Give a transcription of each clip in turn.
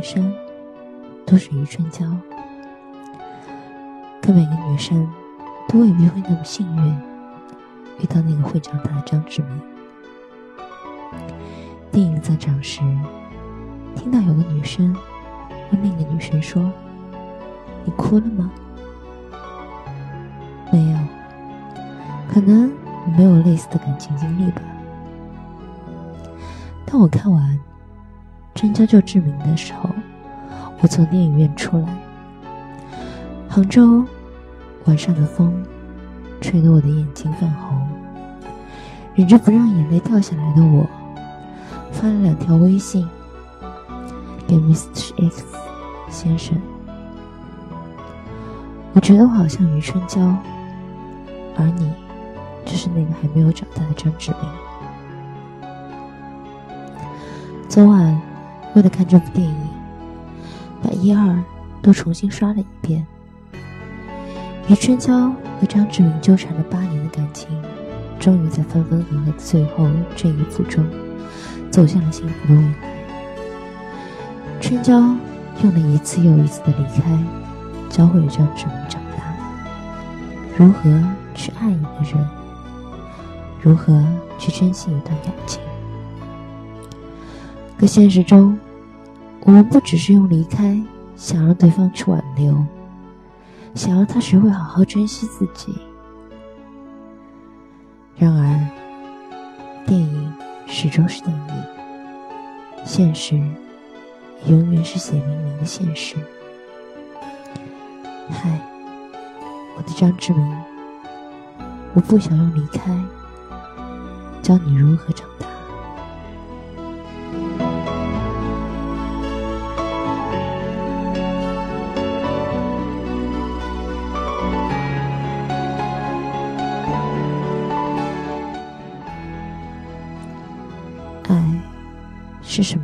女生都是余春娇，可每个女生都未必会那么幸运遇到那个会长大的张志明。电影散场时，听到有个女生问另一个女生说：“你哭了吗？”没有，可能我没有类似的感情经历吧。当我看完《春娇救志明》的时候，我从电影院出来，杭州晚上的风吹得我的眼睛泛红，忍着不让眼泪掉下来的我，发了两条微信给 Mr. X 先生。我觉得我好像余春娇。而你，就是那个还没有长大的张志明。昨晚为了看这部电影，把一二都重新刷了一遍。余春娇和张志明纠缠了八年的感情，终于在分分合合的最后这一步中，走向了幸福的未来。春娇用了一次又一次的离开，教会了张志明长大，如何。去爱一个人，如何去珍惜一段感情？可现实中，我们不只是用离开想让对方去挽留，想让他学会好好珍惜自己。然而，电影始终是电影，现实永远是血淋淋的现实。嗨，我的张志明。我不想用离开教你如何长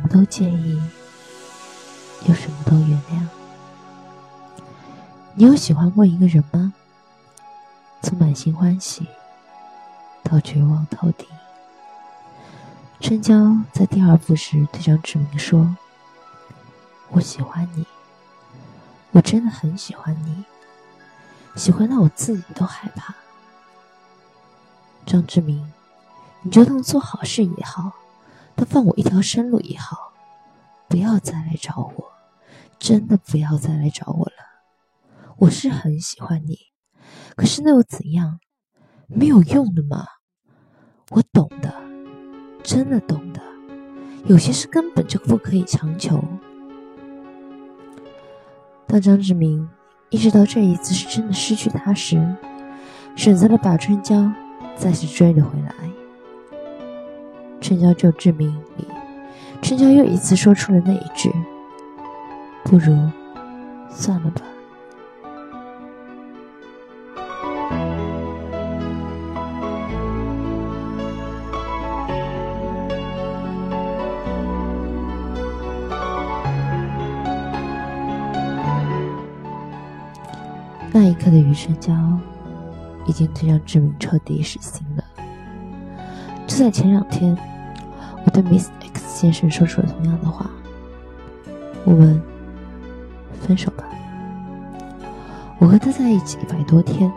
么都介意，又什么都原谅。你有喜欢过一个人吗？从满心欢喜到绝望透顶，春娇在第二部时对张志明说：“我喜欢你，我真的很喜欢你，喜欢到我自己都害怕。”张志明，你就当做好事也好，他放我一条生路也好，不要再来找我，真的不要再来找我了。我是很喜欢你。可是那又怎样？没有用的嘛！我懂的，真的懂的。有些事根本就不可以强求。当张志明意识到这一次是真的失去他时，选择了把春娇再次追了回来。《春娇救志明》里，春娇又一次说出了那一句：“不如算了吧。”那一刻的余春娇，已经对张志明彻底死心了。就在前两天，我对 Miss X 先生说出了同样的话。我们：“分手吧。”我和他在一起一百多天，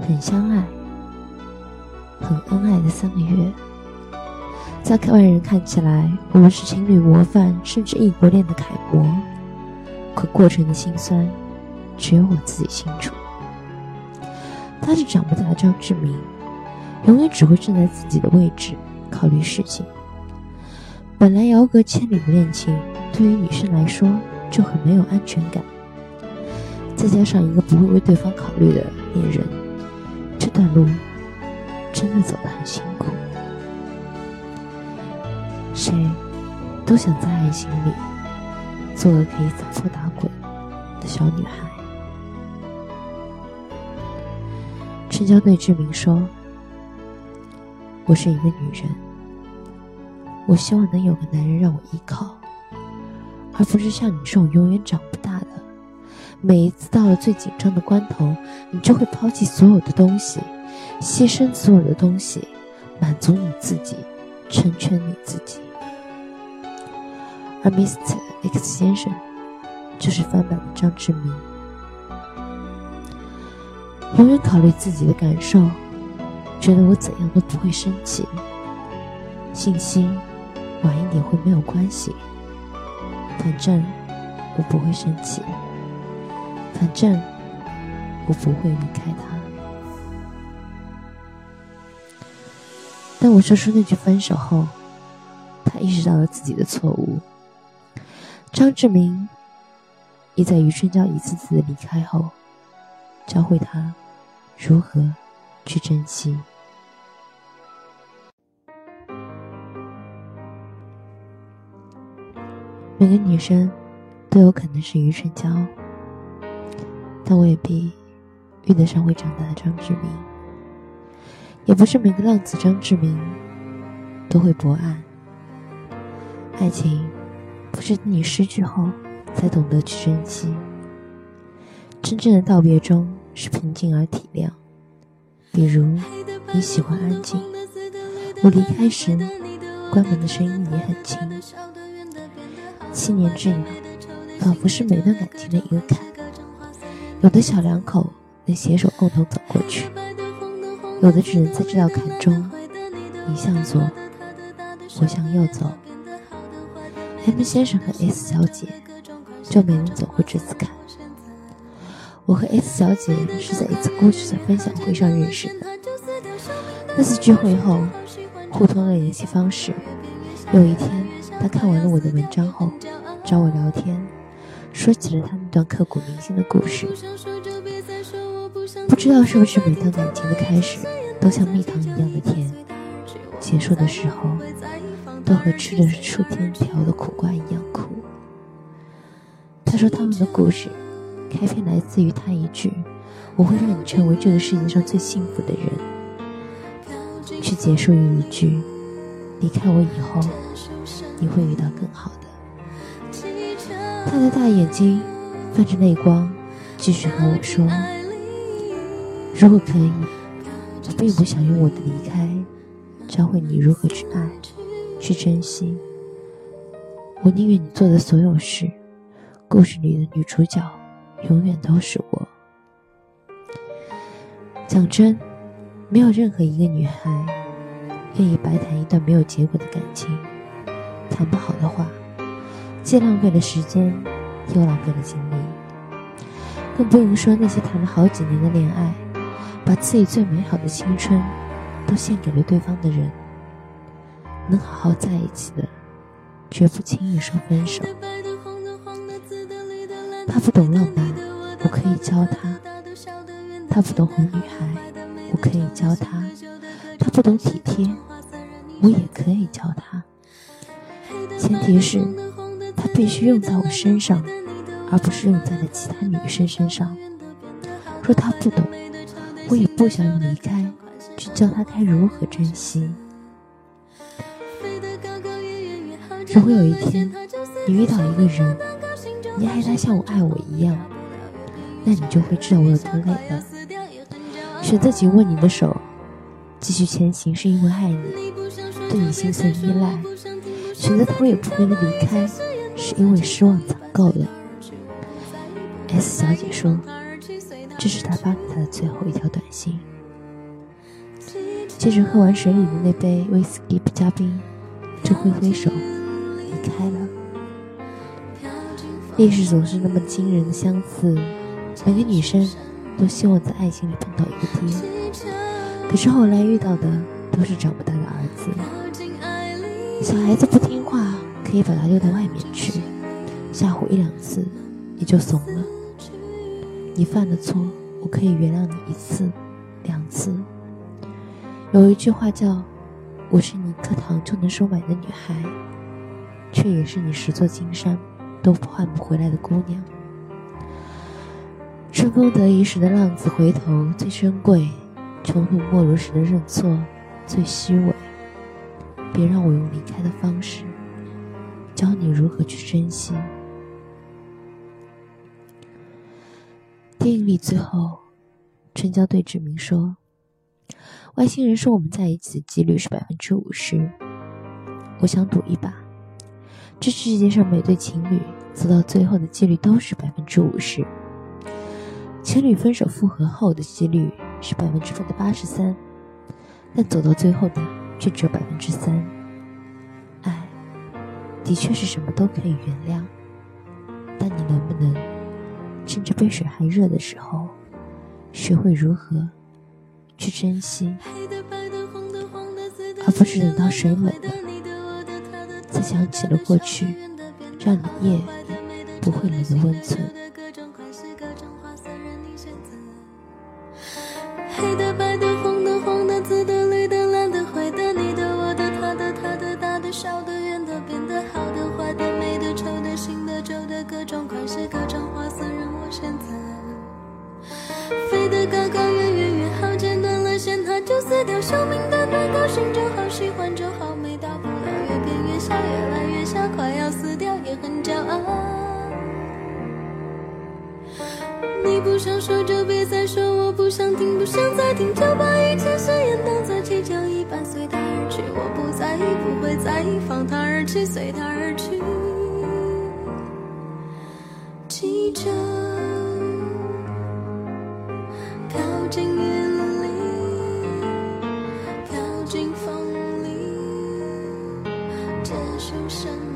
很相爱，很恩爱的三个月，在外人看起来，我们是情侣模范，甚至异国恋的楷模。可过程的辛酸。只有我自己清楚。他是长不大的张志明，永远只会站在自己的位置考虑事情。本来遥隔千里的恋情，对于女生来说就很没有安全感。再加上一个不会为对方考虑的恋人，这段路真的走得很辛苦。谁都想在爱情里做个可以撒泼打滚的小女孩。春娇对志明说：“我是一个女人，我希望能有个男人让我依靠，而不是像你这种永远长不大的。每一次到了最紧张的关头，你就会抛弃所有的东西，牺牲所有的东西，满足你自己，成全你自己。而 Mr X 先生就是翻版的张志明。永远考虑自己的感受，觉得我怎样都不会生气。信心晚一点会没有关系，反正我不会生气，反正我不会离开他。当我说出那句分手后，他意识到了自己的错误。张志明也在余春娇一次次的离开后，教会他如何去珍惜。每个女生都有可能是余春娇，但未必遇得上会长大的张志明。也不是每个浪子张志明都会博爱。爱情不是你失去后才懂得去珍惜。真正的道别中是平静而体谅。比如你喜欢安静，我离开时，关门的声音也很轻。七年之痒，仿佛是每段感情的一个坎。有的小两口能携手共同走过去，有的只能在这道坎中，你向左，我向右走。M 先生和 S 小姐就没能走过这次坎。我和 S 小姐是在一次过去的分享会上认识的。那次聚会后，互通了联系方式。有一天。她看完了我的文章后，找我聊天，说起了她那段刻骨铭心的故事。不知道是不是每段感情的开始都像蜜糖一样的甜，结束的时候都和吃的是楚天条的苦瓜一样苦。他说他们的故事开篇来自于他一句：“我会让你成为这个世界上最幸福的人”，去结束于一句：“离开我以后。”你会遇到更好的。他的大眼睛泛着泪光，继续和我说：“如果可以，我并不想用我的离开教会你如何去爱，去珍惜。我宁愿你做的所有事，故事里的女主角永远都是我。”讲真，没有任何一个女孩愿意白谈一段没有结果的感情。谈不好的话，既浪费了时间，又浪费了精力。更不用说那些谈了好几年的恋爱，把自己最美好的青春都献给了对方的人。能好好在一起的，绝不轻易说分手。他不懂浪漫，我可以教他；他不懂哄女孩，我可以教他；他不懂体贴，我也可以教他。前提是，他必须用在我身上，而不是用在了其他女生身上。若他不懂，我也不想用离开去教他该如何珍惜。如果有一天你遇到一个人，你爱他像我爱我一样，那你就会知道我有多累了。选择紧握你的手，继续前行，是因为爱你，对你心存依赖。选择头也不回的离开，是因为失望攒够了。S 小姐说，这是她发给他的最后一条短信。接着喝完水里的那杯威士忌加冰，就挥挥手离开了。历史总是那么惊人的相似，每个女生都希望在爱情里碰到一个爹，可是后来遇到的都是长不大的儿子。小孩子不听话，可以把他丢到外面去，吓唬一两次，你就怂了。你犯的错，我可以原谅你一次、两次。有一句话叫：“我是你一颗糖就能收买的女孩，却也是你十座金山都换不回来的姑娘。”春风得意时的浪子回头最珍贵，穷途末路时的认错最虚伪。别让我用离开的方式教你如何去珍惜。电影里最后，春娇对志明说：“外星人说我们在一起的几率是百分之五十，我想赌一把。这世界上每对情侣走到最后的几率都是百分之五十，情侣分手复合后的几率是百分之的八十三，但走到最后的却只有百分之三。爱，的确是什么都可以原谅，但你能不能趁着杯水还热的时候，学会如何去珍惜，而不是等到水冷了。才想起了过去，让你夜不会冷的温存。你不想说就别再说，我不想听，不想再听，就把一切誓言当作气球一般随它而去。我不在意，不会在意，放它而去，随它而去。气球飘进云里，飘进风里，结束生。